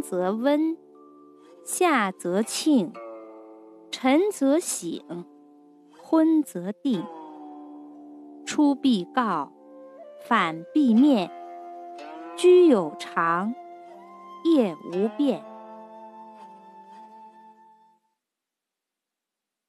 则温，夏则庆，晨则省，昏则定。出必告，反必面，居有常，业无变。